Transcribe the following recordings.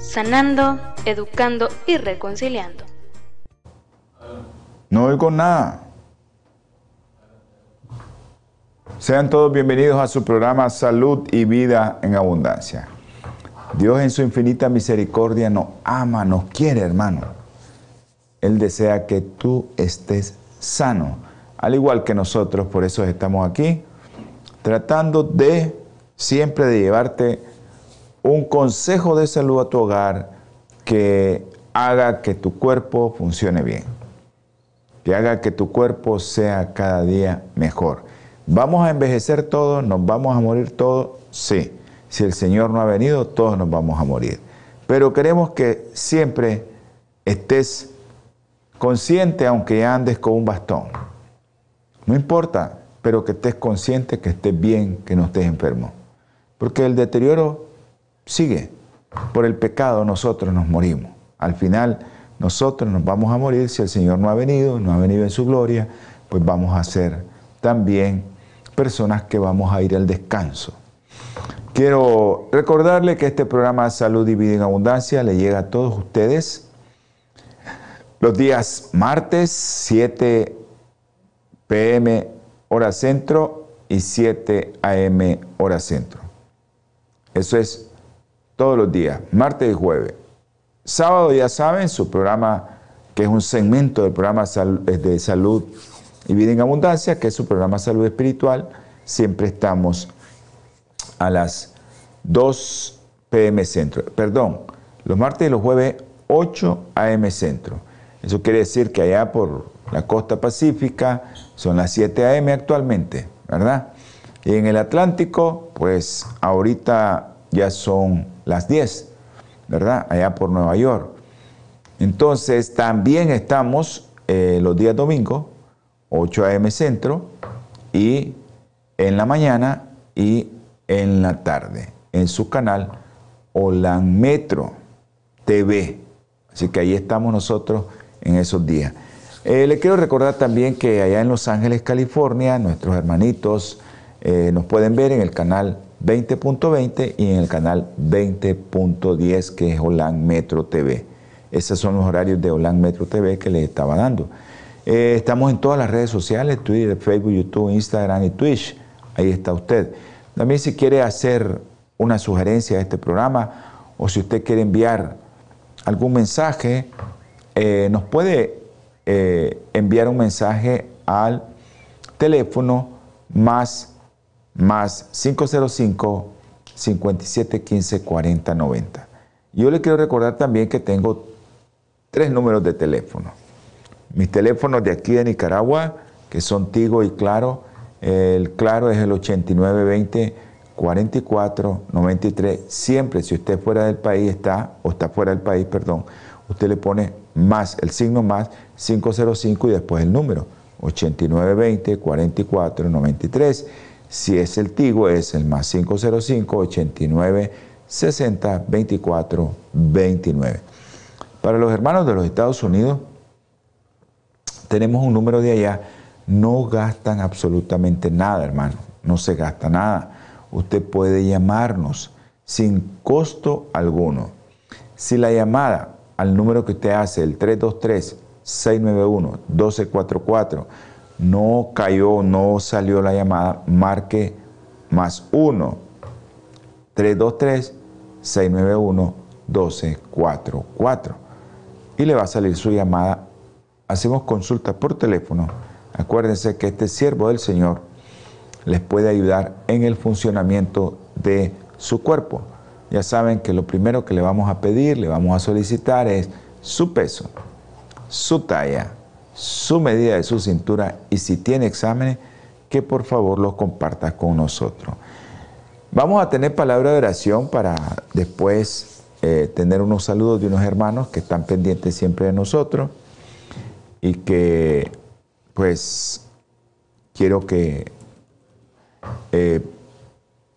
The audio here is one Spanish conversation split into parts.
sanando, educando y reconciliando. No oigo nada. Sean todos bienvenidos a su programa Salud y Vida en Abundancia. Dios en su infinita misericordia nos ama, nos quiere, hermano. Él desea que tú estés sano, al igual que nosotros, por eso estamos aquí, tratando de siempre de llevarte un consejo de salud a tu hogar que haga que tu cuerpo funcione bien, que haga que tu cuerpo sea cada día mejor. ¿Vamos a envejecer todos? ¿Nos vamos a morir todos? Sí. Si el Señor no ha venido, todos nos vamos a morir. Pero queremos que siempre estés consciente aunque andes con un bastón. No importa, pero que estés consciente, que estés bien, que no estés enfermo. Porque el deterioro sigue. Por el pecado nosotros nos morimos. Al final nosotros nos vamos a morir si el Señor no ha venido, no ha venido en su gloria, pues vamos a ser también personas que vamos a ir al descanso. Quiero recordarle que este programa Salud y en Abundancia le llega a todos ustedes los días martes 7 pm hora centro y 7 am hora centro. Eso es todos los días, martes y jueves. Sábado, ya saben, su programa, que es un segmento del programa de salud y vida en abundancia, que es su programa Salud Espiritual. Siempre estamos a las 2 pm centro. Perdón, los martes y los jueves 8 am centro. Eso quiere decir que allá por la costa pacífica son las 7 am actualmente, ¿verdad? Y en el Atlántico, pues ahorita ya son las 10, ¿verdad? Allá por Nueva York. Entonces, también estamos eh, los días domingos, 8 a.m. centro, y en la mañana y en la tarde, en su canal Olan Metro TV. Así que ahí estamos nosotros en esos días. Eh, le quiero recordar también que allá en Los Ángeles, California, nuestros hermanitos eh, nos pueden ver en el canal 20.20 y en el canal 20.10 que es Holan Metro TV. Esos son los horarios de Holan Metro TV que les estaba dando. Eh, estamos en todas las redes sociales, Twitter, Facebook, YouTube, Instagram y Twitch. Ahí está usted. También si quiere hacer una sugerencia a este programa o si usted quiere enviar algún mensaje, eh, nos puede eh, enviar un mensaje al teléfono más más 505 5715 4090. Yo le quiero recordar también que tengo tres números de teléfono. Mis teléfonos de aquí de Nicaragua, que son Tigo y Claro. El Claro es el 8920 4493. Siempre, si usted fuera del país está, o está fuera del país, perdón, usted le pone más, el signo más 505 y después el número 8920 4493. Si es el Tigo, es el más 505 89 60 24 29. Para los hermanos de los Estados Unidos, tenemos un número de allá. No gastan absolutamente nada, hermano. No se gasta nada. Usted puede llamarnos sin costo alguno. Si la llamada al número que usted hace, el 323 691 1244, no cayó, no salió la llamada, marque más 1 323 691 1244 y le va a salir su llamada. Hacemos consulta por teléfono. Acuérdense que este siervo del Señor les puede ayudar en el funcionamiento de su cuerpo. Ya saben que lo primero que le vamos a pedir, le vamos a solicitar es su peso, su talla, su medida de su cintura y si tiene exámenes, que por favor los comparta con nosotros. Vamos a tener palabra de oración para después eh, tener unos saludos de unos hermanos que están pendientes siempre de nosotros y que pues quiero que eh,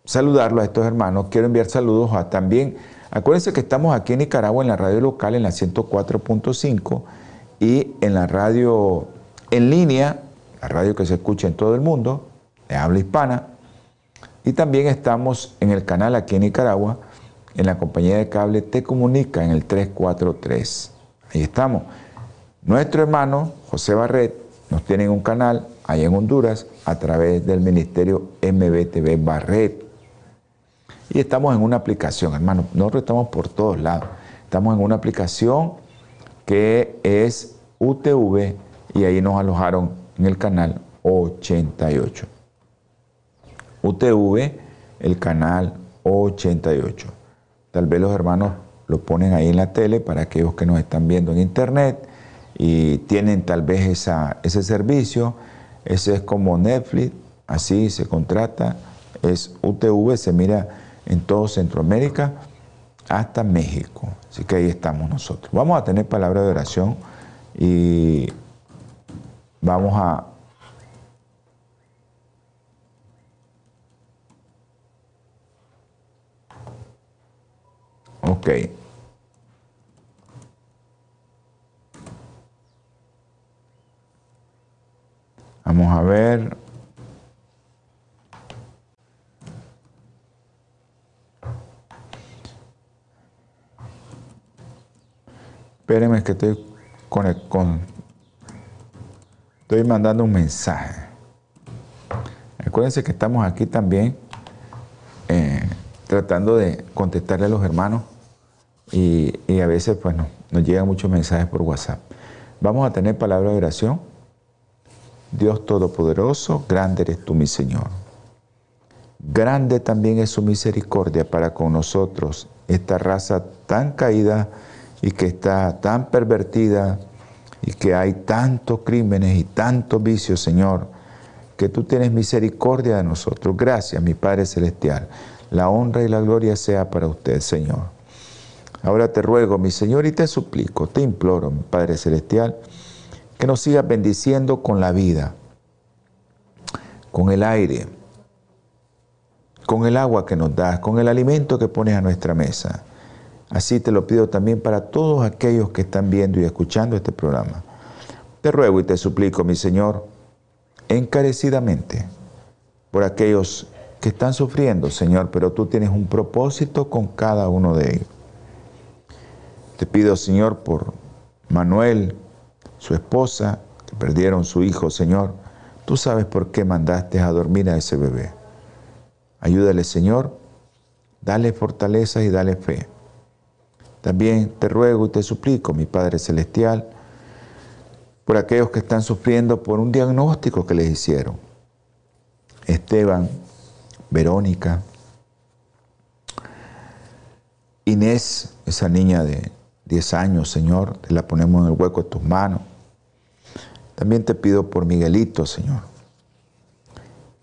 saludarlo a estos hermanos. Quiero enviar saludos a también, acuérdense que estamos aquí en Nicaragua en la radio local en la 104.5 y en la radio en línea, la radio que se escucha en todo el mundo, de habla hispana. Y también estamos en el canal aquí en Nicaragua, en la compañía de cable Te Comunica en el 343. Ahí estamos. Nuestro hermano José Barret nos tiene un canal allá en Honduras a través del ministerio MBTV Barret. Y estamos en una aplicación, hermano. Nosotros estamos por todos lados. Estamos en una aplicación que es UTV y ahí nos alojaron en el canal 88. UTV, el canal 88. Tal vez los hermanos lo ponen ahí en la tele para aquellos que nos están viendo en internet y tienen tal vez esa, ese servicio. Ese es como Netflix, así se contrata. Es UTV, se mira en todo Centroamérica hasta México. Así que ahí estamos nosotros. Vamos a tener palabra de oración y vamos a Ok. Vamos a ver. Espérenme que estoy con, el, con estoy mandando un mensaje. Acuérdense que estamos aquí también eh, tratando de contestarle a los hermanos y, a veces pues no, nos llegan muchos mensajes por WhatsApp. Vamos a tener palabra de oración. Dios Todopoderoso, grande eres tú, mi Señor. Grande también es su misericordia para con nosotros, esta raza tan caída y que está tan pervertida y que hay tantos crímenes y tantos vicios, Señor, que tú tienes misericordia de nosotros. Gracias, mi Padre Celestial. La honra y la gloria sea para usted, Señor. Ahora te ruego, mi Señor, y te suplico, te imploro, mi Padre Celestial, que nos sigas bendiciendo con la vida, con el aire, con el agua que nos das, con el alimento que pones a nuestra mesa. Así te lo pido también para todos aquellos que están viendo y escuchando este programa. Te ruego y te suplico, mi Señor, encarecidamente, por aquellos que están sufriendo, Señor, pero tú tienes un propósito con cada uno de ellos. Te pido, Señor, por Manuel, su esposa, que perdieron su hijo, Señor. Tú sabes por qué mandaste a dormir a ese bebé. Ayúdale, Señor, dale fortaleza y dale fe. También te ruego y te suplico, mi Padre Celestial, por aquellos que están sufriendo por un diagnóstico que les hicieron. Esteban, Verónica, Inés, esa niña de 10 años, Señor, te la ponemos en el hueco de tus manos. También te pido por Miguelito, Señor.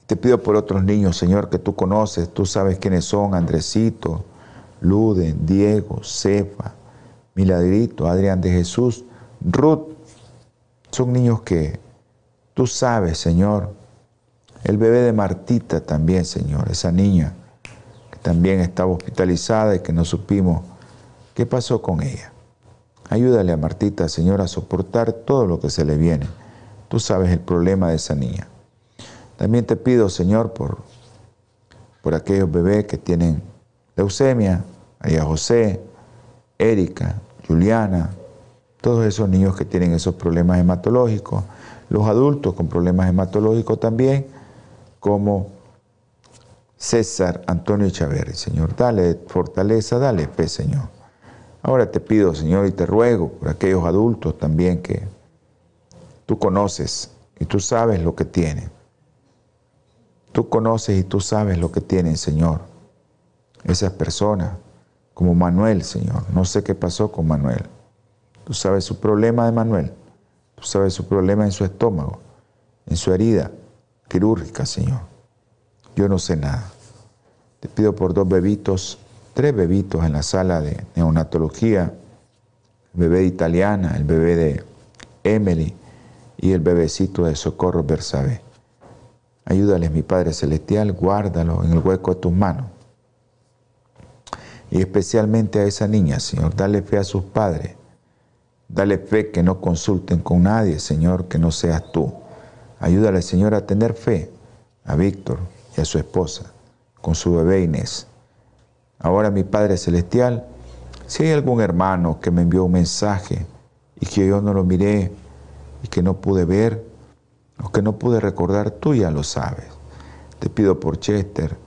Te pido por otros niños, Señor, que tú conoces, tú sabes quiénes son, Andresito, Luden, Diego, Cefa, Miladrito, Adrián de Jesús, Ruth. Son niños que tú sabes, Señor. El bebé de Martita también, Señor, esa niña que también estaba hospitalizada y que no supimos qué pasó con ella. Ayúdale a Martita, Señor, a soportar todo lo que se le viene. Tú sabes el problema de esa niña. También te pido, Señor, por, por aquellos bebés que tienen leucemia, a José, Erika, Juliana, todos esos niños que tienen esos problemas hematológicos, los adultos con problemas hematológicos también, como César Antonio Chaverri. Señor, dale fortaleza, dale fe, Señor. Ahora te pido, Señor, y te ruego por aquellos adultos también que tú conoces y tú sabes lo que tienen. Tú conoces y tú sabes lo que tienen, Señor. Esas personas, como Manuel, Señor. No sé qué pasó con Manuel. Tú sabes su problema de Manuel. Tú sabes su problema en su estómago, en su herida quirúrgica, Señor. Yo no sé nada. Te pido por dos bebitos tres bebitos en la sala de neonatología, el bebé italiana, el bebé de Emily y el bebecito de Socorro Bersabé. Ayúdales, mi Padre Celestial, guárdalo en el hueco de tus manos. Y especialmente a esa niña, Señor, dale fe a sus padres. Dale fe que no consulten con nadie, Señor, que no seas tú. Ayúdale, Señor, a tener fe a Víctor y a su esposa con su bebé Inés. Ahora, mi Padre Celestial, si hay algún hermano que me envió un mensaje y que yo no lo miré y que no pude ver o que no pude recordar, tú ya lo sabes. Te pido por Chester,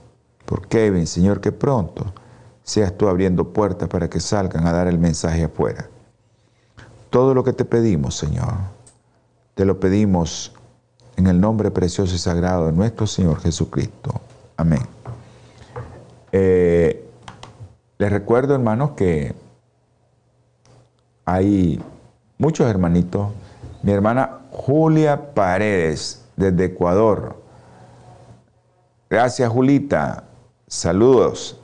por Kevin, Señor, que pronto seas tú abriendo puertas para que salgan a dar el mensaje afuera. Todo lo que te pedimos, Señor, te lo pedimos en el nombre precioso y sagrado de nuestro Señor Jesucristo. Amén. Eh, les recuerdo, hermanos, que hay muchos hermanitos. Mi hermana Julia Paredes, desde Ecuador. Gracias, Julita. Saludos.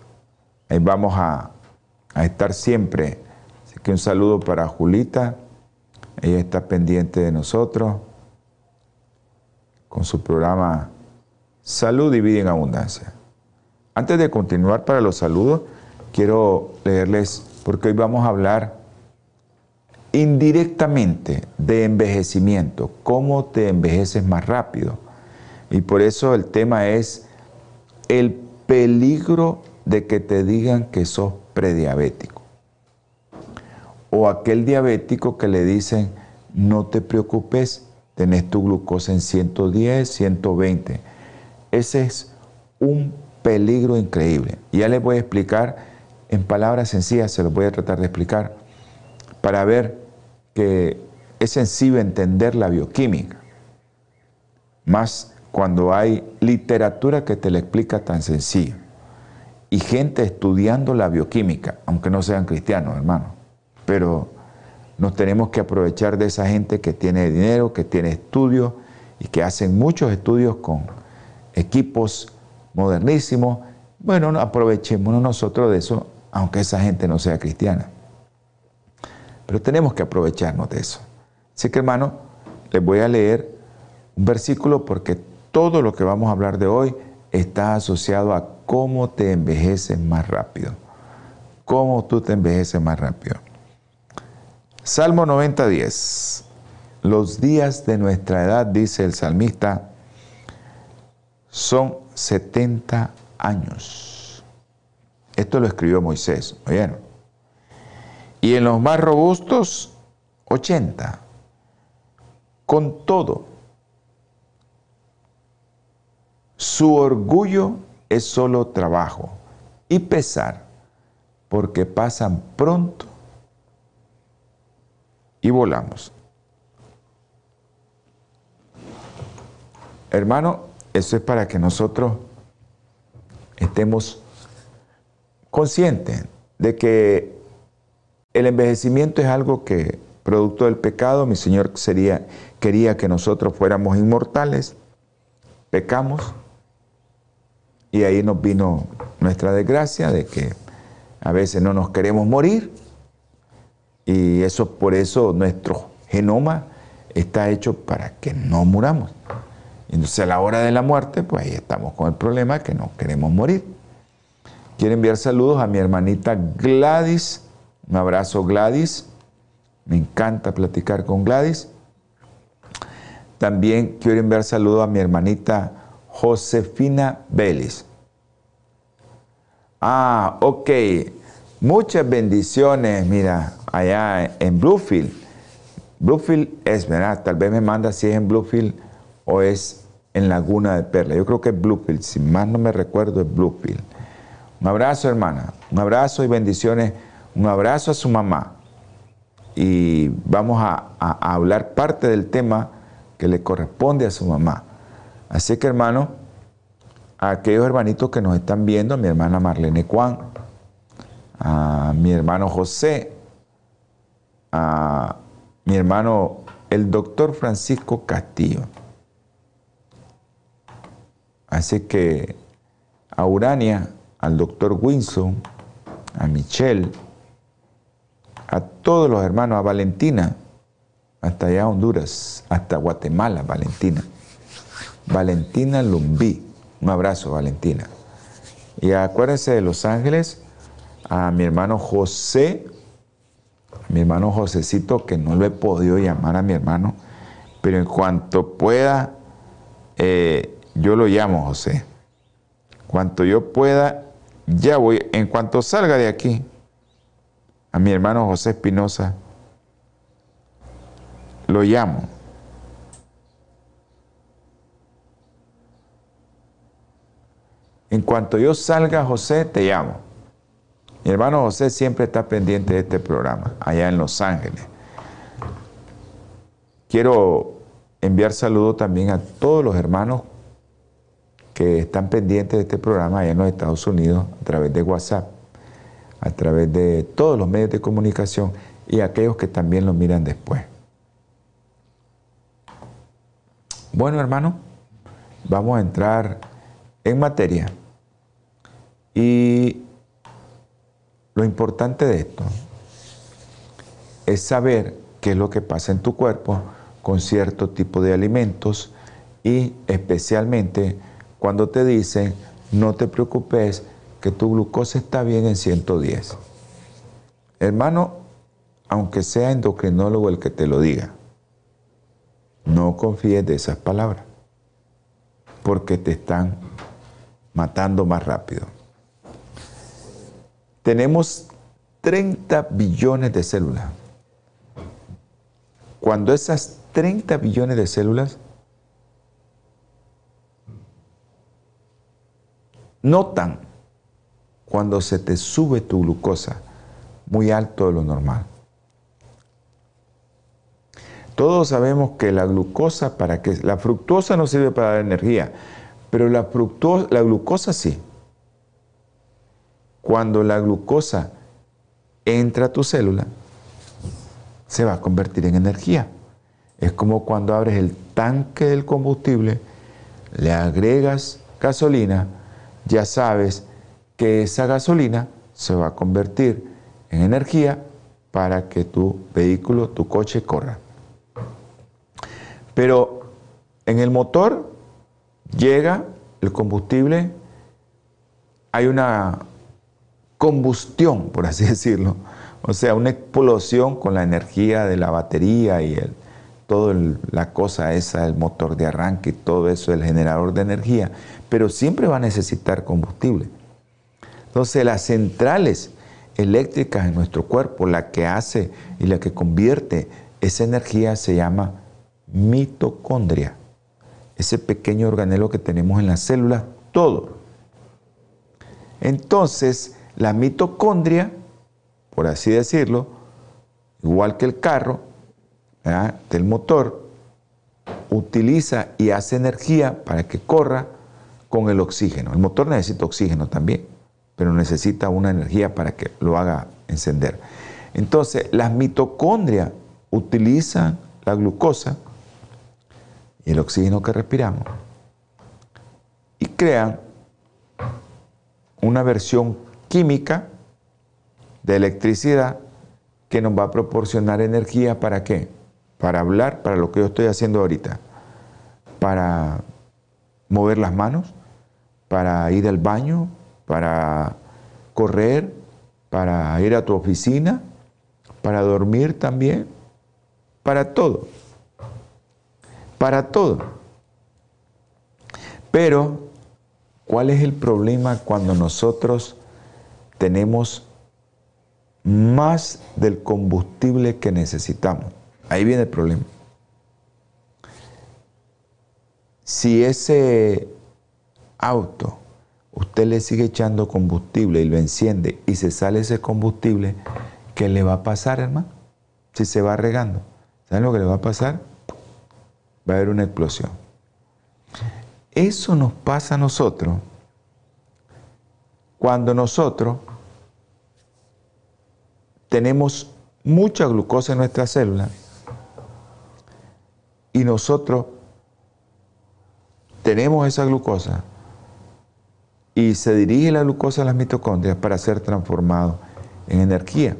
Ahí vamos a, estar siempre. Así que un saludo para Julita. Ella está pendiente de nosotros con su programa Salud y Vida en Abundancia. Antes de continuar para los saludos, quiero leerles, porque hoy vamos a hablar indirectamente de envejecimiento, cómo te envejeces más rápido. Y por eso el tema es el peligro de que te digan que sos prediabético. O aquel diabético que le dicen, no te preocupes, tenés tu glucosa en 110, 120. Ese es un peligro increíble. Ya les voy a explicar en palabras sencillas, se los voy a tratar de explicar, para ver que es sencillo entender la bioquímica. Más cuando hay literatura que te la explica tan sencillo. Y gente estudiando la bioquímica, aunque no sean cristianos, hermano. Pero nos tenemos que aprovechar de esa gente que tiene dinero, que tiene estudios y que hacen muchos estudios con equipos modernísimos. Bueno, aprovechémonos nosotros de eso, aunque esa gente no sea cristiana. Pero tenemos que aprovecharnos de eso. Así que hermano, les voy a leer un versículo porque todo lo que vamos a hablar de hoy está asociado a cómo te envejeces más rápido. Cómo tú te envejeces más rápido. Salmo 90.10. Los días de nuestra edad, dice el salmista, son 70 años. Esto lo escribió Moisés, ¿oyeron? Y en los más robustos, 80. Con todo, su orgullo es solo trabajo y pesar, porque pasan pronto y volamos. Hermano, eso es para que nosotros estemos conscientes de que el envejecimiento es algo que, producto del pecado, mi Señor sería, quería que nosotros fuéramos inmortales, pecamos, y ahí nos vino nuestra desgracia de que a veces no nos queremos morir y eso por eso nuestro genoma está hecho para que no muramos. Entonces a la hora de la muerte, pues ahí estamos con el problema que no queremos morir. Quiero enviar saludos a mi hermanita Gladys. Un abrazo Gladys. Me encanta platicar con Gladys. También quiero enviar saludos a mi hermanita Josefina Vélez. Ah, ok. Muchas bendiciones, mira, allá en Bluefield. Bluefield es, ¿verdad? Tal vez me manda si es en Bluefield o es en Laguna de Perla. Yo creo que es Bluefield, si más no me recuerdo es Bluefield. Un abrazo, hermana. Un abrazo y bendiciones. Un abrazo a su mamá. Y vamos a, a hablar parte del tema que le corresponde a su mamá. Así que, hermano, a aquellos hermanitos que nos están viendo, a mi hermana Marlene Juan, a mi hermano José, a mi hermano el doctor Francisco Castillo. Así que a Urania, al doctor Winson, a Michelle, a todos los hermanos, a Valentina, hasta allá Honduras, hasta Guatemala, Valentina. Valentina Lumbí, un abrazo, Valentina. Y acuérdense de Los Ángeles, a mi hermano José, mi hermano Josecito, que no lo he podido llamar a mi hermano, pero en cuanto pueda, eh, yo lo llamo José. Cuanto yo pueda, ya voy, en cuanto salga de aquí, a mi hermano José Espinosa, lo llamo. En cuanto yo salga, José, te llamo. Mi hermano José siempre está pendiente de este programa, allá en Los Ángeles. Quiero enviar saludos también a todos los hermanos que están pendientes de este programa allá en los Estados Unidos a través de WhatsApp, a través de todos los medios de comunicación y aquellos que también lo miran después. Bueno, hermano, vamos a entrar en materia. Y lo importante de esto es saber qué es lo que pasa en tu cuerpo con cierto tipo de alimentos y especialmente cuando te dicen no te preocupes que tu glucosa está bien en 110. Hermano, aunque sea endocrinólogo el que te lo diga, no confíes de esas palabras porque te están matando más rápido. Tenemos 30 billones de células. Cuando esas 30 billones de células notan cuando se te sube tu glucosa muy alto de lo normal. Todos sabemos que la glucosa, para que la fructosa no sirve para dar energía, pero la, fructosa, la glucosa sí. Cuando la glucosa entra a tu célula, se va a convertir en energía. Es como cuando abres el tanque del combustible, le agregas gasolina, ya sabes que esa gasolina se va a convertir en energía para que tu vehículo, tu coche corra. Pero en el motor llega el combustible, hay una combustión, por así decirlo, o sea, una explosión con la energía de la batería y el, toda la cosa esa, el motor de arranque y todo eso, el generador de energía, pero siempre va a necesitar combustible. Entonces las centrales eléctricas en nuestro cuerpo, la que hace y la que convierte esa energía se llama mitocondria, ese pequeño organelo que tenemos en las células, todo. Entonces, la mitocondria, por así decirlo, igual que el carro, del motor, utiliza y hace energía para que corra con el oxígeno. El motor necesita oxígeno también, pero necesita una energía para que lo haga encender. Entonces, las mitocondrias utilizan la glucosa y el oxígeno que respiramos y crean una versión química de electricidad que nos va a proporcionar energía para qué? Para hablar, para lo que yo estoy haciendo ahorita, para mover las manos, para ir al baño, para correr, para ir a tu oficina, para dormir también, para todo para todo. Pero, ¿cuál es el problema cuando nosotros tenemos más del combustible que necesitamos? Ahí viene el problema. Si ese auto usted le sigue echando combustible y lo enciende y se sale ese combustible, ¿qué le va a pasar, hermano? Si se va regando. ¿Saben lo que le va a pasar? va a haber una explosión. Eso nos pasa a nosotros cuando nosotros tenemos mucha glucosa en nuestra célula y nosotros tenemos esa glucosa y se dirige la glucosa a las mitocondrias para ser transformado en energía.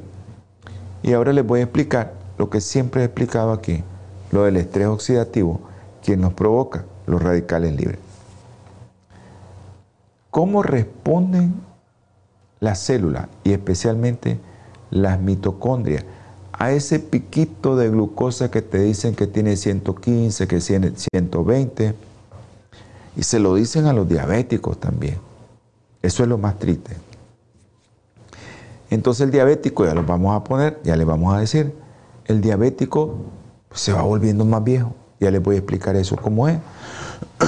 Y ahora les voy a explicar lo que siempre he explicado aquí, lo del estrés oxidativo, quien nos provoca los radicales libres. ¿Cómo responden las células y especialmente las mitocondrias a ese piquito de glucosa que te dicen que tiene 115, que tiene 120? Y se lo dicen a los diabéticos también. Eso es lo más triste. Entonces el diabético, ya lo vamos a poner, ya le vamos a decir, el diabético se va volviendo más viejo. Ya les voy a explicar eso cómo es.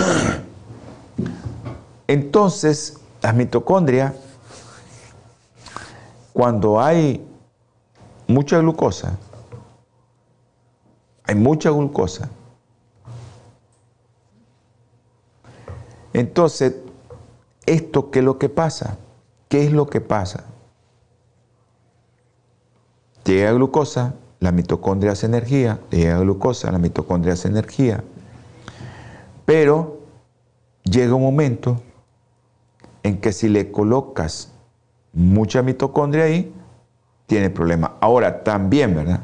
Entonces, las mitocondrias, cuando hay mucha glucosa, hay mucha glucosa, entonces, ¿esto qué es lo que pasa? ¿Qué es lo que pasa? Llega glucosa, la mitocondria hace energía, llega glucosa, la mitocondria hace energía, pero llega un momento en que si le colocas mucha mitocondria ahí, tiene problema. Ahora, también, ¿verdad?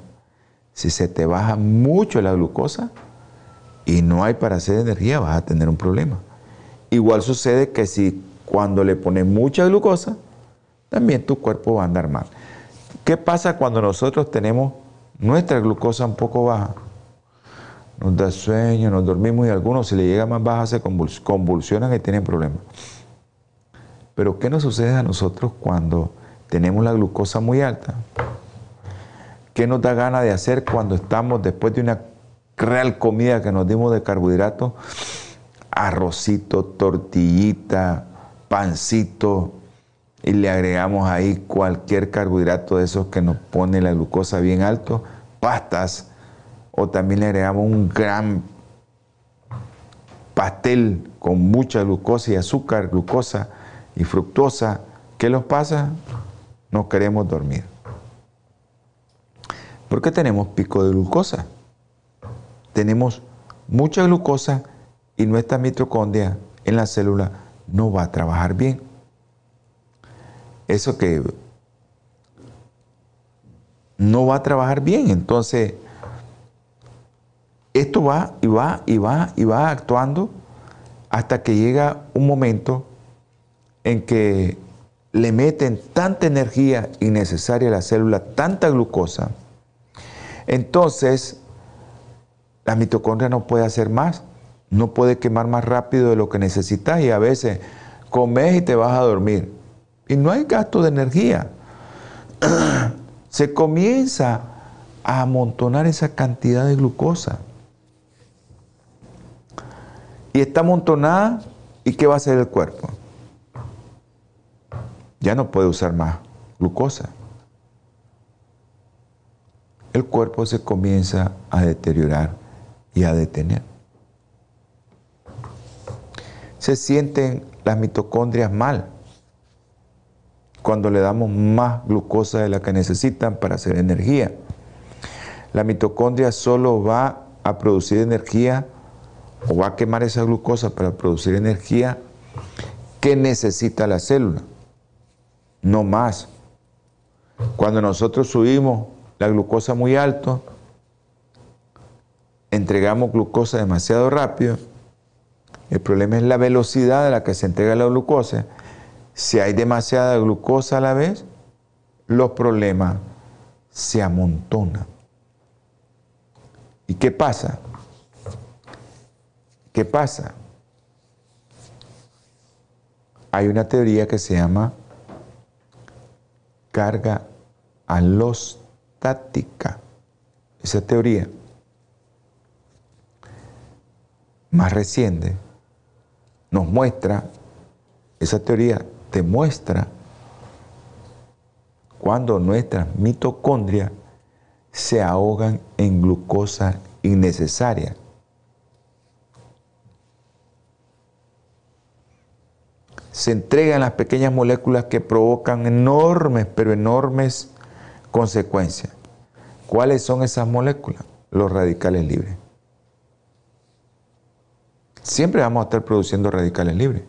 Si se te baja mucho la glucosa y no hay para hacer energía, vas a tener un problema. Igual sucede que si cuando le pones mucha glucosa, también tu cuerpo va a andar mal. ¿Qué pasa cuando nosotros tenemos nuestra glucosa un poco baja? Nos da sueño, nos dormimos y algunos si le llega más baja se convulsionan y tienen problemas. Pero ¿qué nos sucede a nosotros cuando tenemos la glucosa muy alta? ¿Qué nos da ganas de hacer cuando estamos después de una real comida que nos dimos de carbohidratos? Arrocito, tortillita, pancito, y le agregamos ahí cualquier carbohidrato de esos que nos pone la glucosa bien alto, pastas, o también le agregamos un gran pastel con mucha glucosa y azúcar, glucosa y fructosa. ¿Qué nos pasa? No queremos dormir. Porque tenemos pico de glucosa. Tenemos mucha glucosa y nuestra mitocondria en la célula no va a trabajar bien eso que no va a trabajar bien. Entonces, esto va y va y va y va actuando hasta que llega un momento en que le meten tanta energía innecesaria a la célula, tanta glucosa, entonces la mitocondria no puede hacer más, no puede quemar más rápido de lo que necesitas y a veces comes y te vas a dormir y no hay gasto de energía. Se comienza a amontonar esa cantidad de glucosa. Y está amontonada, ¿y qué va a hacer el cuerpo? Ya no puede usar más glucosa. El cuerpo se comienza a deteriorar y a detener. Se sienten las mitocondrias mal cuando le damos más glucosa de la que necesitan para hacer energía. La mitocondria solo va a producir energía o va a quemar esa glucosa para producir energía que necesita la célula, no más. Cuando nosotros subimos la glucosa muy alto, entregamos glucosa demasiado rápido, el problema es la velocidad a la que se entrega la glucosa si hay demasiada glucosa a la vez, los problemas se amontonan. ¿Y qué pasa? ¿Qué pasa? Hay una teoría que se llama carga alostática. Esa teoría más reciente nos muestra, esa teoría te muestra cuando nuestras mitocondrias se ahogan en glucosa innecesaria. Se entregan las pequeñas moléculas que provocan enormes, pero enormes consecuencias. ¿Cuáles son esas moléculas? Los radicales libres. Siempre vamos a estar produciendo radicales libres.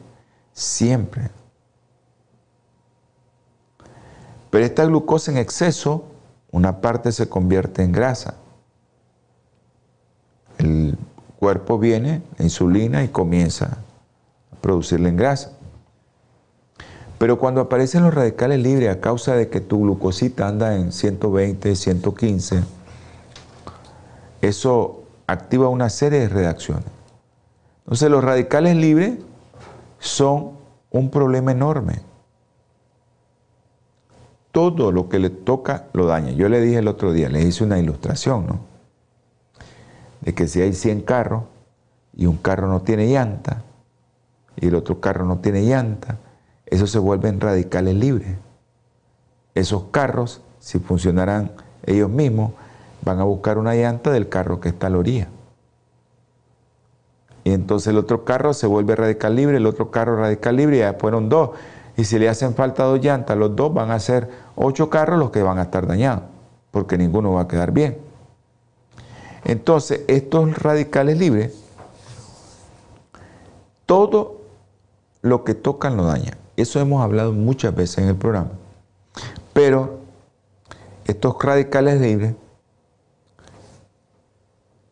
Siempre. Pero esta glucosa en exceso, una parte se convierte en grasa. El cuerpo viene, la insulina, y comienza a producirla en grasa. Pero cuando aparecen los radicales libres a causa de que tu glucosita anda en 120, 115, eso activa una serie de reacciones. Entonces los radicales libres son un problema enorme. Todo lo que le toca lo daña. Yo le dije el otro día, le hice una ilustración, ¿no? De que si hay 100 carros y un carro no tiene llanta y el otro carro no tiene llanta, esos se vuelven radicales libres. Esos carros, si funcionaran ellos mismos, van a buscar una llanta del carro que está a la orilla. Y entonces el otro carro se vuelve radical libre, el otro carro radical libre, y ya fueron dos. Y si le hacen falta dos llantas, los dos van a ser ocho carros los que van a estar dañados, porque ninguno va a quedar bien. Entonces, estos radicales libres, todo lo que tocan lo dañan. Eso hemos hablado muchas veces en el programa. Pero estos radicales libres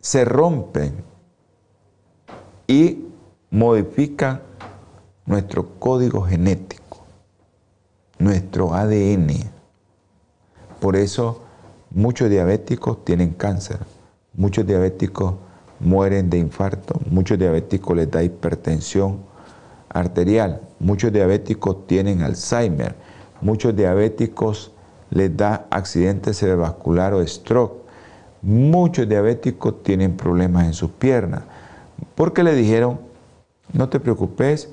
se rompen y modifican nuestro código genético, nuestro ADN. Por eso muchos diabéticos tienen cáncer, muchos diabéticos mueren de infarto, muchos diabéticos les da hipertensión arterial, muchos diabéticos tienen Alzheimer, muchos diabéticos les da accidente cerebrovascular o stroke, muchos diabéticos tienen problemas en sus piernas, porque le dijeron, no te preocupes,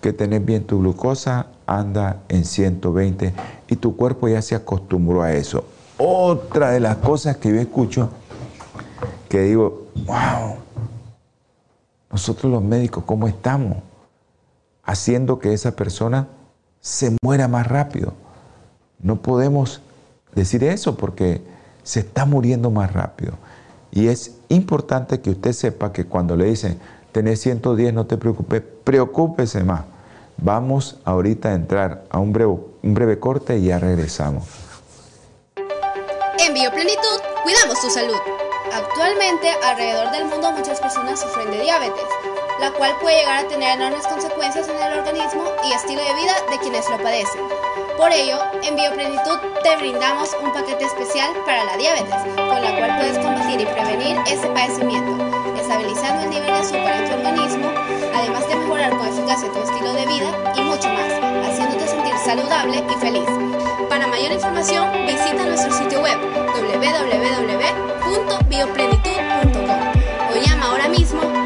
que tenés bien tu glucosa, anda en 120 y tu cuerpo ya se acostumbró a eso. Otra de las cosas que yo escucho, que digo, wow, nosotros los médicos, ¿cómo estamos? Haciendo que esa persona se muera más rápido. No podemos decir eso porque se está muriendo más rápido. Y es importante que usted sepa que cuando le dicen, tenés 110, no te preocupes, preocúpese más. Vamos ahorita a entrar a un breve, un breve corte y ya regresamos. En Bioplenitud cuidamos tu salud. Actualmente alrededor del mundo muchas personas sufren de diabetes, la cual puede llegar a tener enormes consecuencias en el organismo y estilo de vida de quienes lo padecen. Por ello, en Bioplenitud te brindamos un paquete especial para la diabetes, con la cual puedes combatir y prevenir ese padecimiento, estabilizando el nivel de azúcar en tu organismo, además de mejorar con eficacia tu estilo de vida y mucho más, haciéndote sentir saludable y feliz. Para mayor información, visita nuestro sitio web www.bioplenitud.com o llama ahora mismo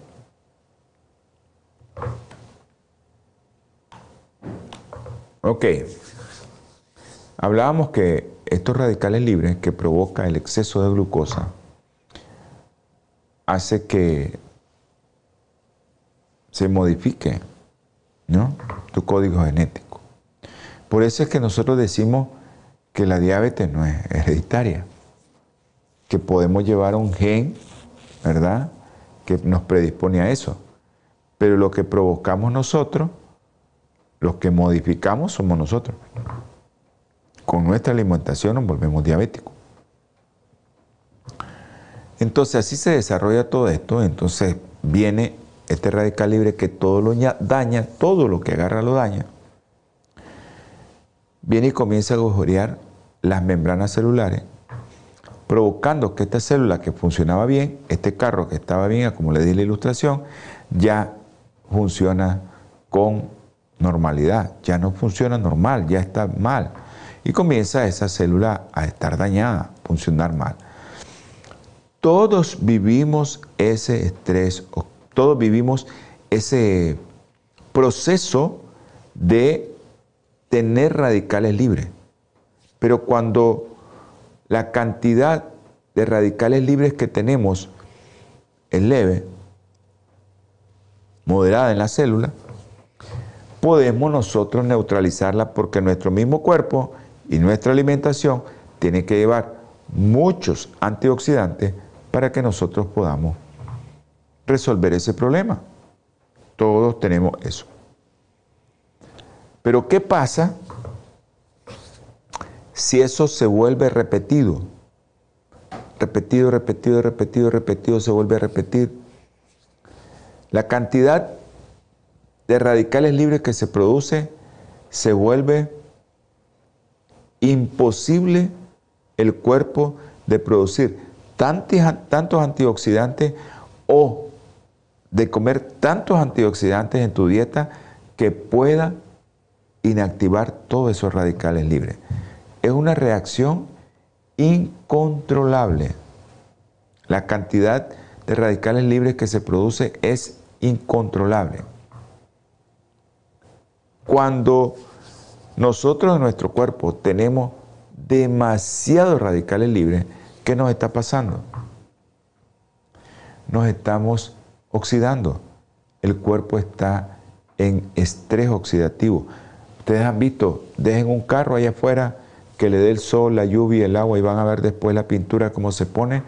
ok. Hablábamos que estos radicales libres que provoca el exceso de glucosa hace que se modifique ¿no? Tu código genético. Por eso es que nosotros decimos que la diabetes no es hereditaria, que podemos llevar un gen, ¿verdad? Que nos predispone a eso. Pero lo que provocamos nosotros, los que modificamos somos nosotros. Con nuestra alimentación nos volvemos diabéticos. Entonces así se desarrolla todo esto, entonces viene este radical libre que todo lo daña, todo lo que agarra lo daña, viene y comienza a agujerear las membranas celulares, provocando que esta célula que funcionaba bien, este carro que estaba bien, como le di la ilustración, ya funciona con normalidad, ya no funciona normal, ya está mal. Y comienza esa célula a estar dañada, funcionar mal. Todos vivimos ese estrés todos vivimos ese proceso de tener radicales libres. Pero cuando la cantidad de radicales libres que tenemos es leve, moderada en la célula, podemos nosotros neutralizarla porque nuestro mismo cuerpo y nuestra alimentación tiene que llevar muchos antioxidantes para que nosotros podamos resolver ese problema. Todos tenemos eso. Pero ¿qué pasa si eso se vuelve repetido? Repetido, repetido, repetido, repetido, se vuelve a repetir. La cantidad de radicales libres que se produce se vuelve imposible el cuerpo de producir tantos antioxidantes o de comer tantos antioxidantes en tu dieta que pueda inactivar todos esos radicales libres. Es una reacción incontrolable. La cantidad de radicales libres que se produce es incontrolable. Cuando nosotros en nuestro cuerpo tenemos demasiados radicales libres, ¿qué nos está pasando? Nos estamos oxidando. El cuerpo está en estrés oxidativo. Ustedes han visto, dejen un carro allá afuera que le dé el sol, la lluvia, el agua y van a ver después la pintura cómo se pone.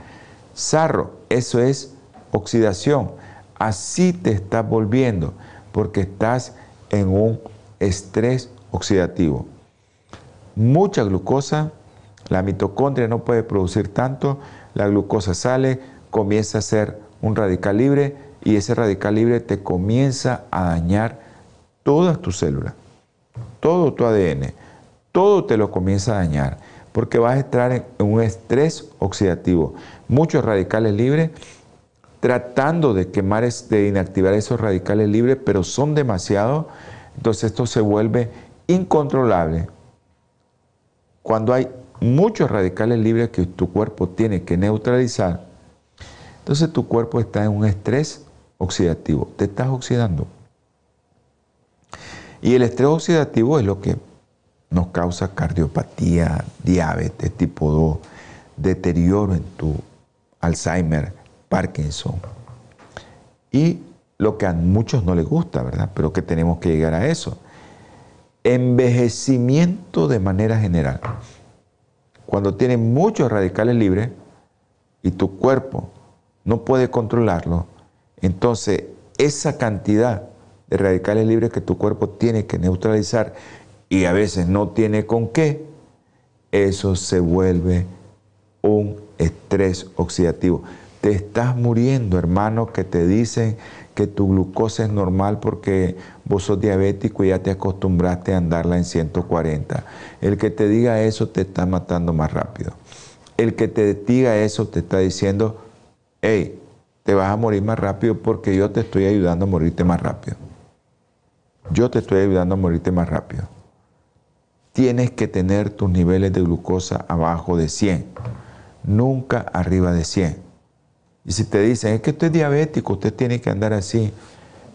Sarro, eso es oxidación. Así te estás volviendo porque estás en un estrés oxidativo. Mucha glucosa, la mitocondria no puede producir tanto, la glucosa sale, comienza a ser un radical libre y ese radical libre te comienza a dañar todas tus células, todo tu ADN, todo te lo comienza a dañar, porque vas a entrar en un estrés oxidativo. Muchos radicales libres tratando de quemar, de inactivar esos radicales libres, pero son demasiados, entonces esto se vuelve incontrolable. Cuando hay muchos radicales libres que tu cuerpo tiene que neutralizar, entonces tu cuerpo está en un estrés oxidativo, te estás oxidando. Y el estrés oxidativo es lo que nos causa cardiopatía, diabetes tipo 2, deterioro en tu Alzheimer, Parkinson. Y lo que a muchos no les gusta, ¿verdad? Pero que tenemos que llegar a eso. Envejecimiento de manera general. Cuando tienes muchos radicales libres y tu cuerpo no puede controlarlo, entonces esa cantidad de radicales libres que tu cuerpo tiene que neutralizar y a veces no tiene con qué, eso se vuelve un estrés oxidativo. Te estás muriendo, hermano, que te dicen que tu glucosa es normal porque vos sos diabético y ya te acostumbraste a andarla en 140. El que te diga eso te está matando más rápido. El que te diga eso te está diciendo, hey, te vas a morir más rápido porque yo te estoy ayudando a morirte más rápido. Yo te estoy ayudando a morirte más rápido. Tienes que tener tus niveles de glucosa abajo de 100, nunca arriba de 100. Y si te dicen, es que usted es diabético, usted tiene que andar así,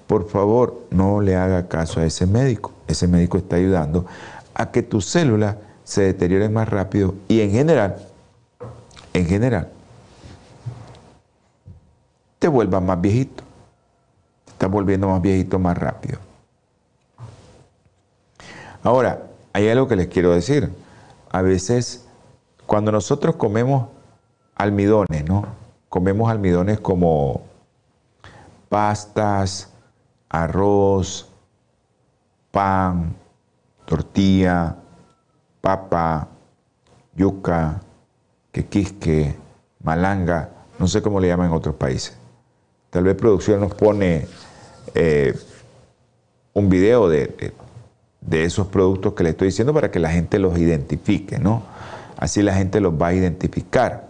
por favor, no le haga caso a ese médico. Ese médico está ayudando a que tus células se deterioren más rápido y en general, en general, te vuelvas más viejito. Te estás volviendo más viejito más rápido. Ahora, hay algo que les quiero decir. A veces, cuando nosotros comemos almidones, ¿no? Comemos almidones como pastas, arroz, pan, tortilla, papa, yuca, quequisque, malanga, no sé cómo le llaman en otros países. Tal vez producción nos pone eh, un video de, esos productos que le estoy diciendo para que la gente los identifique, ¿no? Así la gente los va a identificar.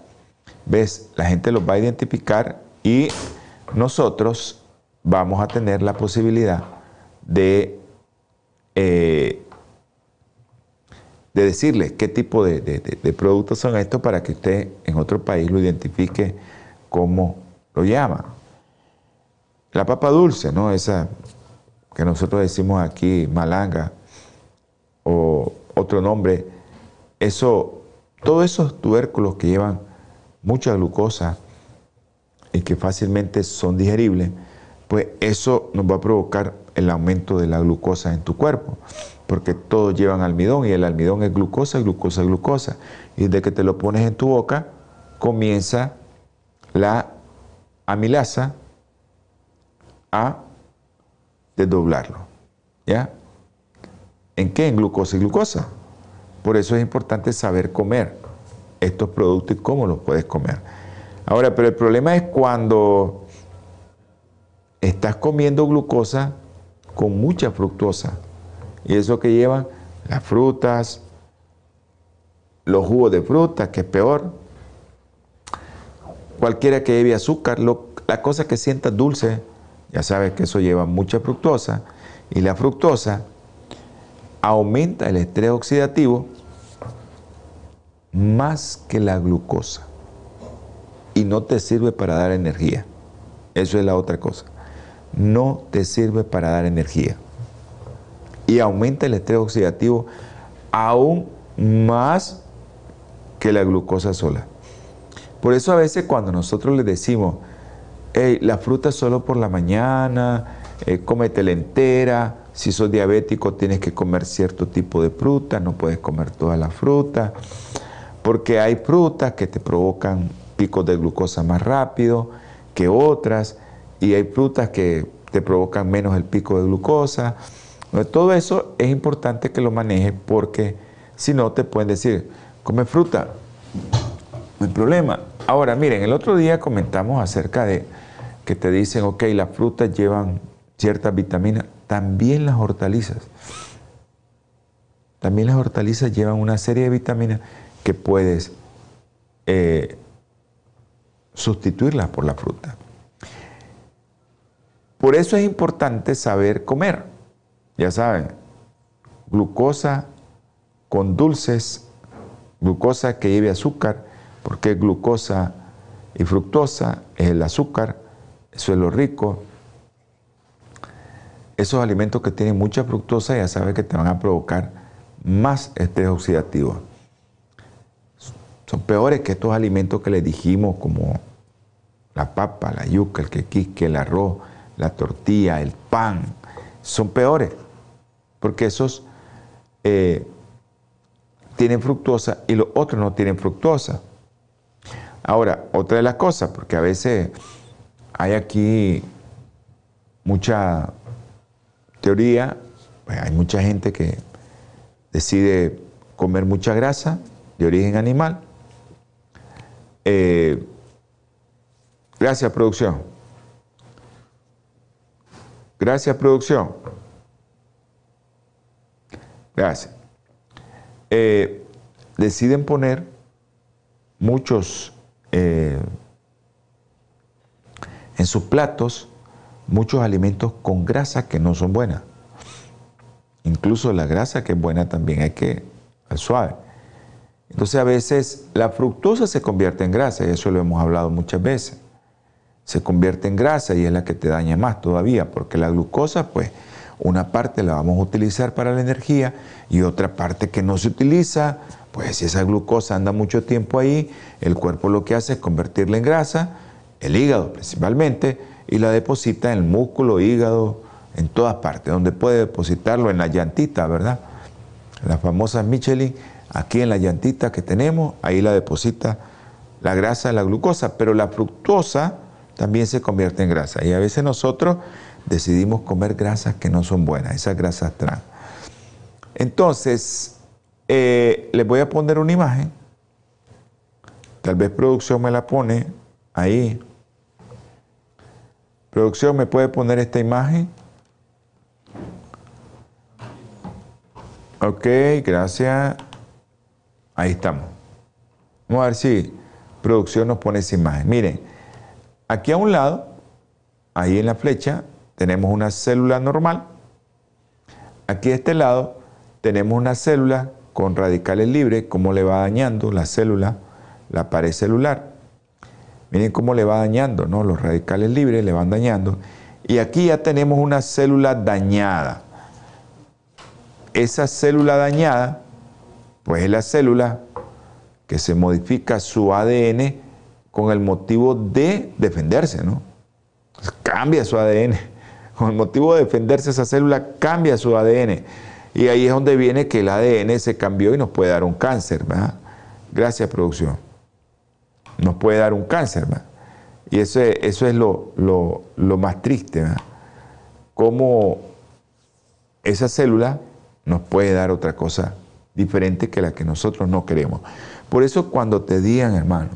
¿Ves? La gente los va a identificar y nosotros vamos a tener la posibilidad de, eh, de decirles qué tipo de, productos son estos para que usted en otro país lo identifique como lo llama. La papa dulce, ¿no? Esa que nosotros decimos aquí, malanga, o otro nombre, eso, todos esos tubérculos que llevan mucha glucosa y que fácilmente son digeribles, pues eso nos va a provocar el aumento de la glucosa en tu cuerpo, porque todos llevan almidón y el almidón es glucosa, glucosa, glucosa. Y desde que te lo pones en tu boca, comienza la amilasa a desdoblarlo. ¿Ya? ¿En qué? En glucosa y glucosa. Por eso es importante saber comer estos productos y cómo los puedes comer. Ahora, pero el problema es cuando estás comiendo glucosa con mucha fructosa. Y eso que llevan las frutas, los jugos de fruta, que es peor. Cualquiera que lleve azúcar, la cosa que sientas dulce, ya sabes que eso lleva mucha fructosa. Y la fructosa aumenta el estrés oxidativo más que la glucosa. Y no te sirve para dar energía. Eso es la otra cosa. No te sirve para dar energía. Y aumenta el estrés oxidativo aún más que la glucosa sola. Por eso a veces cuando nosotros le decimos, hey, la fruta solo por la mañana, eh, cómetela entera, si sos diabético tienes que comer cierto tipo de fruta, no puedes comer toda la fruta, porque hay frutas que te provocan picos de glucosa más rápido que otras, y hay frutas que te provocan menos el pico de glucosa. Todo eso es importante que lo manejes porque si no te pueden decir, come fruta, no hay problema. Ahora, miren, el otro día comentamos acerca de que te dicen, ok, las frutas llevan ciertas vitaminas, también las hortalizas. También las hortalizas llevan una serie de vitaminas que puedes eh, sustituirlas por la fruta. Por eso es importante saber comer. Ya saben, glucosa con dulces, glucosa que lleve azúcar, porque glucosa y fructosa es el azúcar, eso es lo rico. Esos alimentos que tienen mucha fructosa ya sabes que te van a provocar más estrés oxidativo. Son peores que estos alimentos que les dijimos como la papa, la yuca, el quequisque, el arroz, la tortilla, el pan. Son peores porque esos eh, tienen fructosa y los otros no tienen fructosa. Ahora, otra de las cosas, porque a veces hay aquí mucha teoría, pues hay mucha gente que decide comer mucha grasa de origen animal. Eh, gracias, producción. Gracias, producción. Gracias. Eh, deciden poner muchos eh, en sus platos muchos alimentos con grasa que no son buenas. Incluso la grasa que es buena también hay que suave. Entonces a veces la fructosa se convierte en grasa, y eso lo hemos hablado muchas veces. Se convierte en grasa y es la que te daña más todavía, porque la glucosa, pues, una parte la vamos a utilizar para la energía y otra parte que no se utiliza, pues si esa glucosa anda mucho tiempo ahí, el cuerpo lo que hace es convertirla en grasa, el hígado principalmente, y la deposita en el músculo, hígado, en todas partes, donde puede depositarlo en la llantita, ¿verdad? La famosa Michelin, aquí en la llantita que tenemos, ahí la deposita la grasa, la glucosa, pero la fructosa también se convierte en grasa. Y a veces nosotros decidimos comer grasas que no son buenas, esas grasas trans. Entonces, eh, les voy a poner una imagen. Tal vez producción me la pone ahí. Producción, ¿me puede poner esta imagen? Ok, gracias. Ahí estamos. Vamos a ver si producción nos pone esa imagen. Miren, aquí a un lado, ahí en la flecha, tenemos una célula normal. Aquí a este lado tenemos una célula con radicales libres, cómo le va dañando la célula, la pared celular. Miren cómo le va dañando, ¿no? Los radicales libres le van dañando. Y aquí ya tenemos una célula dañada. Esa célula dañada, Pues es la célula que se modifica su ADN con el motivo de defenderse, ¿no? Cambia su ADN. Con el motivo de defenderse esa célula cambia su ADN. Y ahí es donde viene que el ADN se cambió y nos puede dar un cáncer, ¿verdad? Gracias, producción. Nos puede dar un cáncer, ¿verdad? Y eso es, eso es lo, más triste, ¿verdad? Cómo esa célula nos puede dar otra cosa diferente que la que nosotros no queremos. Por eso cuando te digan, hermano,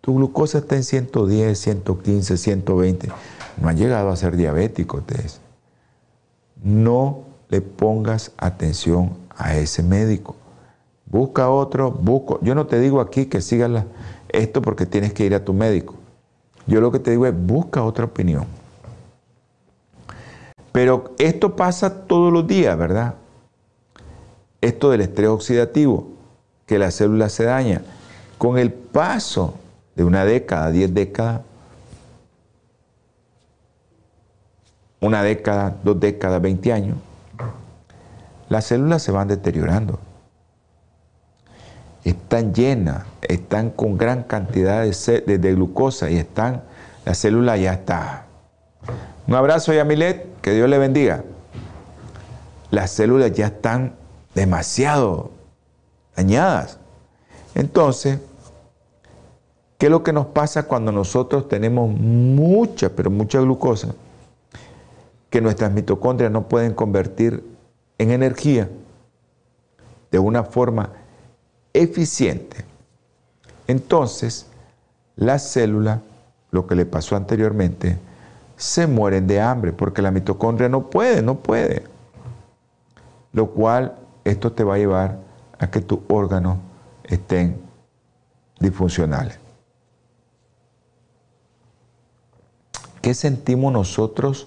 tu glucosa está en 110, 115, 120, no ha llegado a ser diabético, te No le pongas atención a ese médico. Busca otro, busco. Yo no te digo aquí que sigas esto porque tienes que ir a tu médico. Yo lo que te digo es busca otra opinión. Pero esto pasa todos los días, ¿verdad? Esto del estrés oxidativo, que la célula se daña. Con el paso de una década, diez décadas, una década, dos décadas, veinte años, las células se van deteriorando. Están llenas, están con gran cantidad de, glucosa y están, la célula ya está. Un abrazo, Yamilet, que Dios le bendiga. Las células ya están demasiado dañadas. Entonces, ¿qué es lo que nos pasa cuando nosotros tenemos mucha, pero mucha glucosa? Que nuestras mitocondrias no pueden convertir en energía de una forma eficiente. Entonces, las células, lo que le pasó anteriormente, se mueren de hambre porque la mitocondria no puede, no puede. Lo cual esto te va a llevar a que tus órganos estén disfuncionales. ¿Qué sentimos nosotros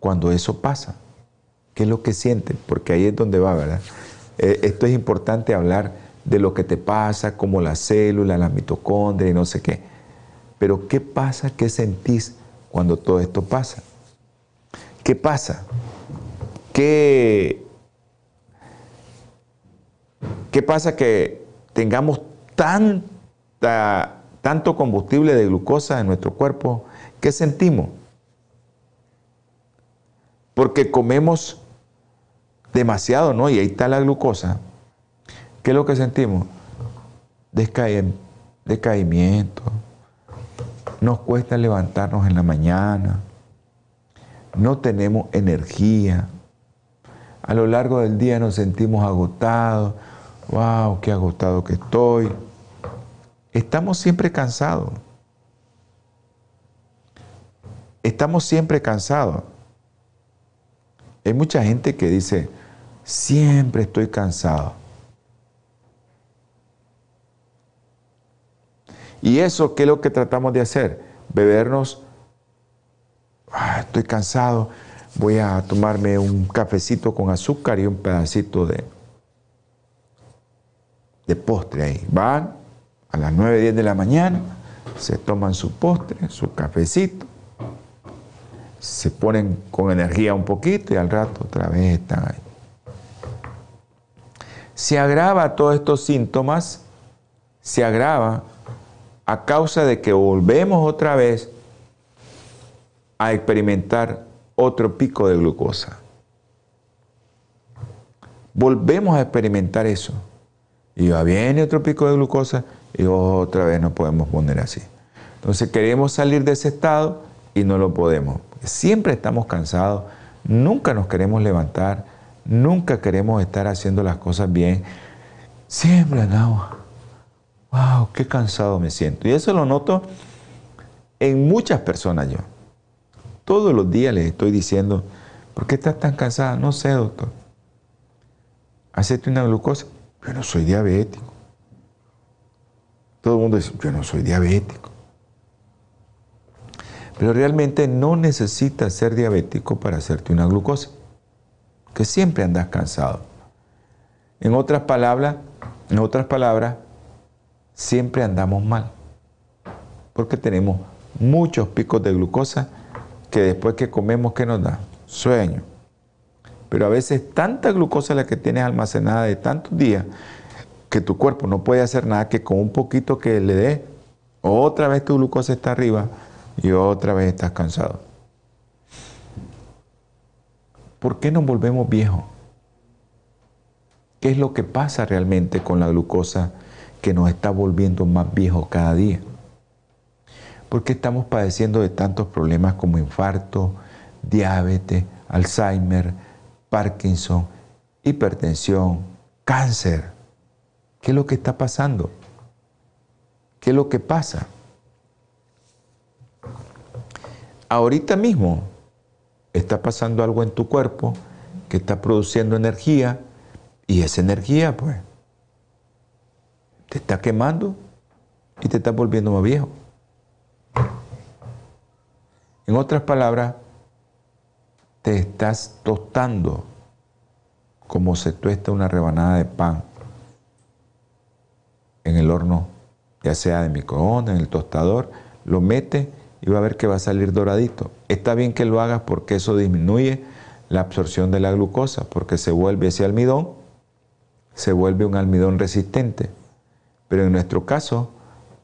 cuando eso pasa? ¿Qué es lo que sientes? Porque ahí es donde va, ¿verdad? Eh, esto es importante hablar de lo que te pasa, como la célula, la mitocondria y no sé qué. Pero ¿qué pasa? ¿Qué sentís cuando todo esto pasa? ¿Qué pasa? ¿Qué, qué pasa que tengamos tanto combustible de glucosa en nuestro cuerpo? ¿Qué sentimos? Porque comemos demasiado, ¿no? Y ahí está la glucosa. ¿Qué es lo que sentimos? decaimiento. Nos cuesta levantarnos en la mañana. No tenemos energía. A lo largo del día nos sentimos agotados. ¡Wow! ¡Qué agotado que estoy! Estamos siempre cansados. Estamos siempre cansados. Hay mucha gente que dice, siempre estoy cansado. Y eso, ¿qué es lo que tratamos de hacer? Bebernos, ah, estoy cansado, voy a tomarme un cafecito con azúcar y un pedacito de, de postre ahí. Van a las 9, 10 de la mañana, se toman su postre, su cafecito, se ponen con energía un poquito y al rato otra vez están ahí. Se agrava todos estos síntomas, se agrava a causa de que volvemos otra vez a experimentar otro pico de glucosa. Volvemos a experimentar eso. Y va viene otro pico de glucosa y otra vez nos podemos poner así. Entonces queremos salir de ese estado y no lo podemos. Siempre estamos cansados, nunca nos queremos levantar, nunca queremos estar haciendo las cosas bien. Siempre andamos wow, qué cansado me siento. Y eso lo noto en muchas personas yo. Todos los días les estoy diciendo, ¿por qué estás tan cansada? No sé, doctor. Hacete una glucosa. Yo no soy diabético. Todo el mundo dice, yo no soy diabético. Pero realmente no necesitas ser diabético para hacerte una glucosa. Que siempre andas cansado. En otras palabras, en otras palabras, siempre andamos mal, porque tenemos muchos picos de glucosa que después que comemos, ¿qué nos da? Sueño. Pero a veces tanta glucosa la que tienes almacenada de tantos días, que tu cuerpo no puede hacer nada que con un poquito que le dé, otra vez tu glucosa está arriba y otra vez estás cansado. ¿Por qué nos volvemos viejos? ¿Qué es lo que pasa realmente con la glucosa que nos está volviendo más viejos cada día? ¿Por qué estamos padeciendo de tantos problemas como infarto, diabetes, Alzheimer, Parkinson, hipertensión, cáncer? ¿Qué es lo que está pasando? ¿Qué es lo que pasa? Ahorita mismo está pasando algo en tu cuerpo que está produciendo energía y esa energía, pues, te está quemando y te está volviendo más viejo. En otras palabras, te estás tostando como se tuesta una rebanada de pan en el horno, ya sea de microondas, en el tostador, lo mete y va a ver que va a salir doradito. Está bien que lo hagas porque eso disminuye la absorción de la glucosa, porque se vuelve ese almidón, se vuelve un almidón resistente. Pero en nuestro caso,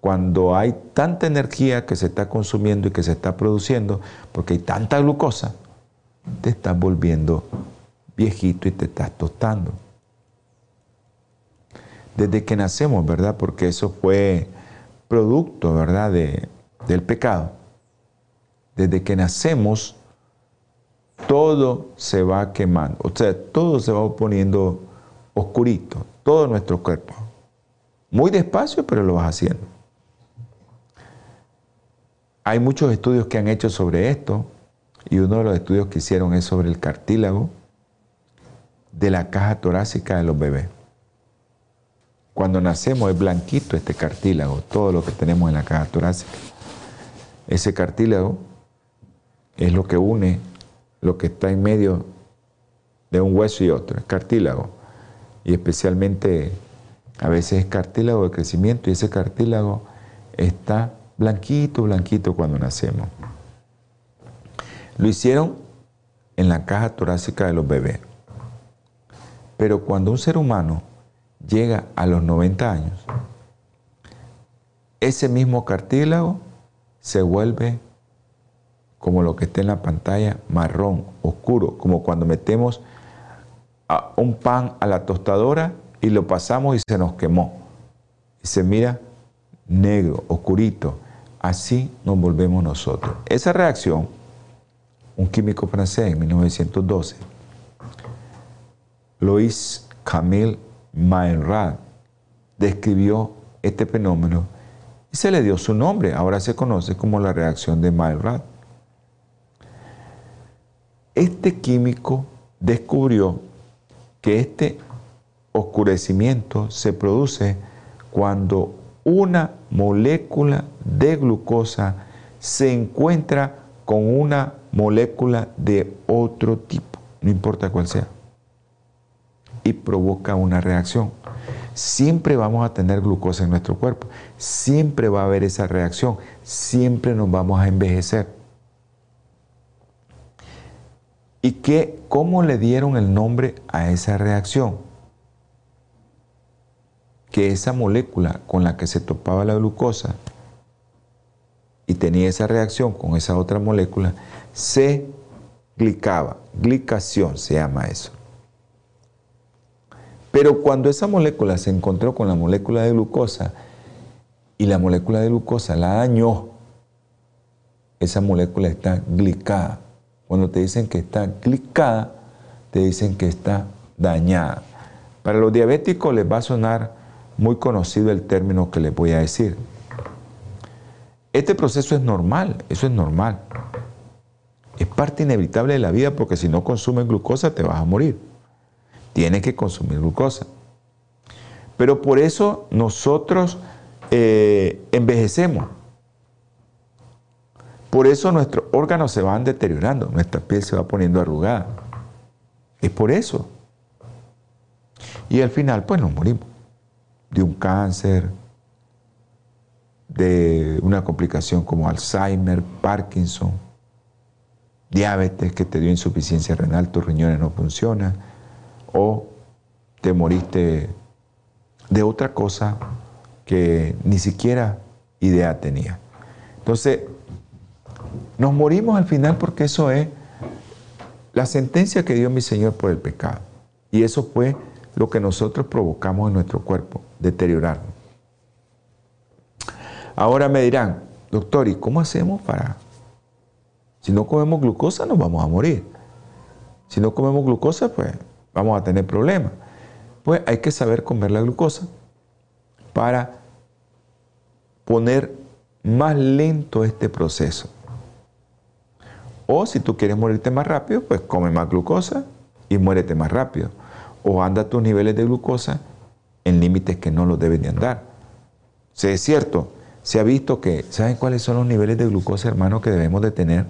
cuando hay tanta energía que se está consumiendo y que se está produciendo, porque hay tanta glucosa, te estás volviendo viejito y te estás tostando desde que nacemos, ¿verdad? Porque eso fue producto, ¿verdad? De, del pecado. Desde que nacemos, todo se va quemando. O sea, todo se va poniendo oscurito, todo nuestro cuerpo. Muy despacio, pero lo vas haciendo. Hay muchos estudios que han hecho sobre esto y uno de los estudios que hicieron es sobre el cartílago de la caja torácica de los bebés. Cuando nacemos es blanquito este cartílago, todo lo que tenemos en la caja torácica. Ese cartílago es lo que une lo que está en medio de un hueso y otro, es cartílago. Y especialmente a veces es cartílago de crecimiento y ese cartílago está blanquito, blanquito cuando nacemos. Lo hicieron en la caja torácica de los bebés. Pero cuando un ser humano llega a los 90 años, ese mismo cartílago se vuelve como lo que está en la pantalla, marrón, oscuro, como cuando metemos un pan a la tostadora y lo pasamos y se nos quemó. Y se mira negro, oscurito. Así nos volvemos nosotros. Esa reacción, un químico francés en 1912, Louis Camille Maenrad describió este fenómeno y se le dio su nombre. Ahora se conoce como la reacción de Maenrad. Este químico descubrió que este oscurecimiento se produce cuando una molécula de glucosa se encuentra con una molécula de otro tipo, no importa cuál sea y provoca una reacción. Siempre vamos a tener glucosa en nuestro cuerpo, siempre va a haber esa reacción, siempre nos vamos a envejecer. ¿Y qué, cómo le dieron el nombre a esa reacción? Que esa molécula con la que se topaba la glucosa y tenía esa reacción con esa otra molécula, se glicaba. Glicación se llama eso. Pero cuando esa molécula se encontró con la molécula de glucosa y la molécula de glucosa la dañó, esa molécula está glicada. Cuando te dicen que está glicada, te dicen que está dañada. Para los diabéticos les va a sonar muy conocido el término que les voy a decir. Este proceso es normal, eso es normal. Es parte inevitable de la vida porque si no consumes glucosa te vas a morir tiene que consumir glucosa. Pero por eso nosotros eh, envejecemos. Por eso nuestros órganos se van deteriorando, nuestra piel se va poniendo arrugada. Es por eso. Y al final, pues nos morimos. De un cáncer, de una complicación como Alzheimer, Parkinson, diabetes que te dio insuficiencia renal, tus riñones no funcionan, o te moriste de otra cosa que ni siquiera idea tenía. Entonces, nos morimos al final porque eso es la sentencia que dio mi Señor por el pecado. Y eso fue lo que nosotros provocamos en nuestro cuerpo, deteriorarnos. Ahora me dirán, doctor, ¿y cómo hacemos para... Si no comemos glucosa nos vamos a morir. Si no comemos glucosa, pues vamos a tener problemas. Pues hay que saber comer la glucosa para poner más lento este proceso. O si tú quieres morirte más rápido, pues come más glucosa y muérete más rápido. O anda tus niveles de glucosa en límites que no los deben de andar. Si es cierto, se ha visto que, ¿saben cuáles son los niveles de glucosa, hermano, que debemos de tener?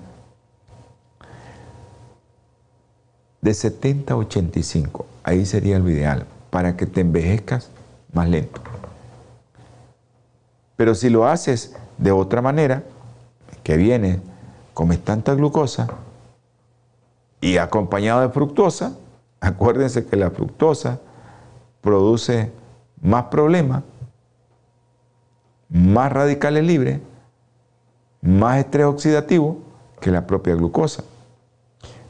De 70 a 85, ahí sería lo ideal, para que te envejezcas más lento. Pero si lo haces de otra manera, que viene comes tanta glucosa y acompañado de fructosa, acuérdense que la fructosa produce más problemas, más radicales libres, más estrés oxidativo que la propia glucosa.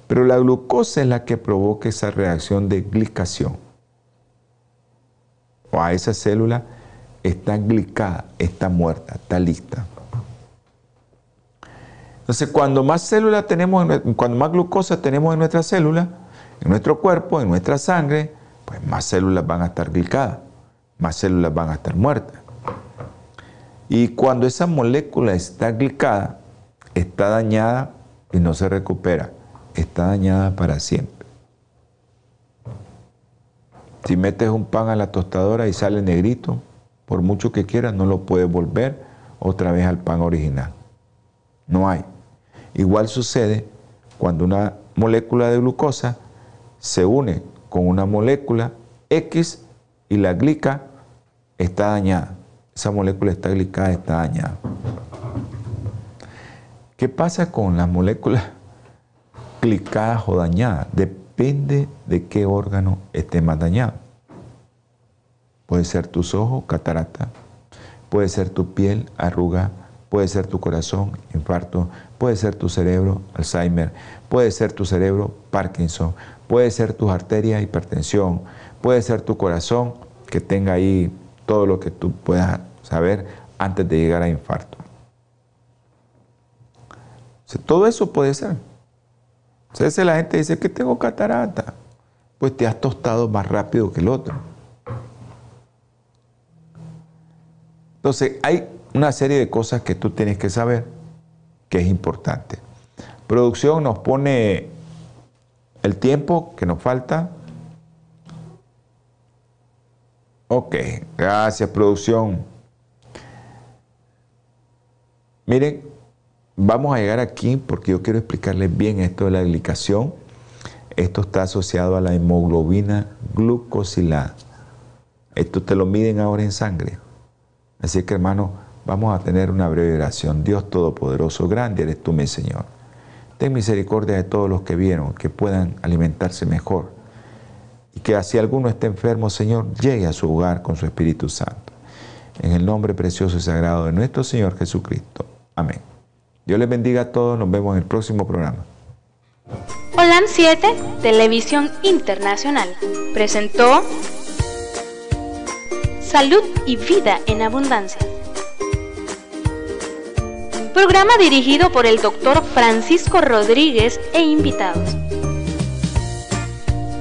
Pero la glucosa es la que provoca esa reacción de glicación. O a esa célula está glicada, está muerta, está lista. Entonces, cuando más células tenemos, cuando más glucosa tenemos en nuestra célula, en nuestro cuerpo, en nuestra sangre, pues más células van a estar glicadas, más células van a estar muertas. Y cuando esa molécula está glicada, está dañada y no se recupera, está dañada para siempre. Si metes un pan a la tostadora y sale negrito, por mucho que quieras, no lo puedes volver otra vez al pan original. No hay. Igual sucede cuando una molécula de glucosa se une con una molécula X y la glica está dañada. Esa molécula está glicada, está dañada. ¿Qué pasa con las moléculas glicadas o dañadas? Depende de qué órgano esté más dañado. Puede ser tus ojos, catarata. Puede ser tu piel, arruga. Puede ser tu corazón, infarto puede ser tu cerebro Alzheimer, puede ser tu cerebro Parkinson, puede ser tus arterias hipertensión, puede ser tu corazón que tenga ahí todo lo que tú puedas saber antes de llegar a infarto. todo eso puede ser. Entonces la gente dice que tengo catarata, pues te has tostado más rápido que el otro. Entonces hay una serie de cosas que tú tienes que saber que es importante. Producción nos pone el tiempo que nos falta. Ok, gracias producción. Miren, vamos a llegar aquí porque yo quiero explicarles bien esto de la glicación. Esto está asociado a la hemoglobina glucosilada. Esto te lo miden ahora en sangre. Así que hermano, Vamos a tener una breve oración. Dios Todopoderoso, grande eres tú, mi Señor. Ten misericordia de todos los que vieron, que puedan alimentarse mejor. Y que si alguno está enfermo, Señor, llegue a su hogar con su Espíritu Santo. En el nombre precioso y sagrado de nuestro Señor Jesucristo. Amén. Dios les bendiga a todos. Nos vemos en el próximo programa. Holan 7, Televisión Internacional, presentó Salud y Vida en Abundancia Programa dirigido por el doctor Francisco Rodríguez e invitados.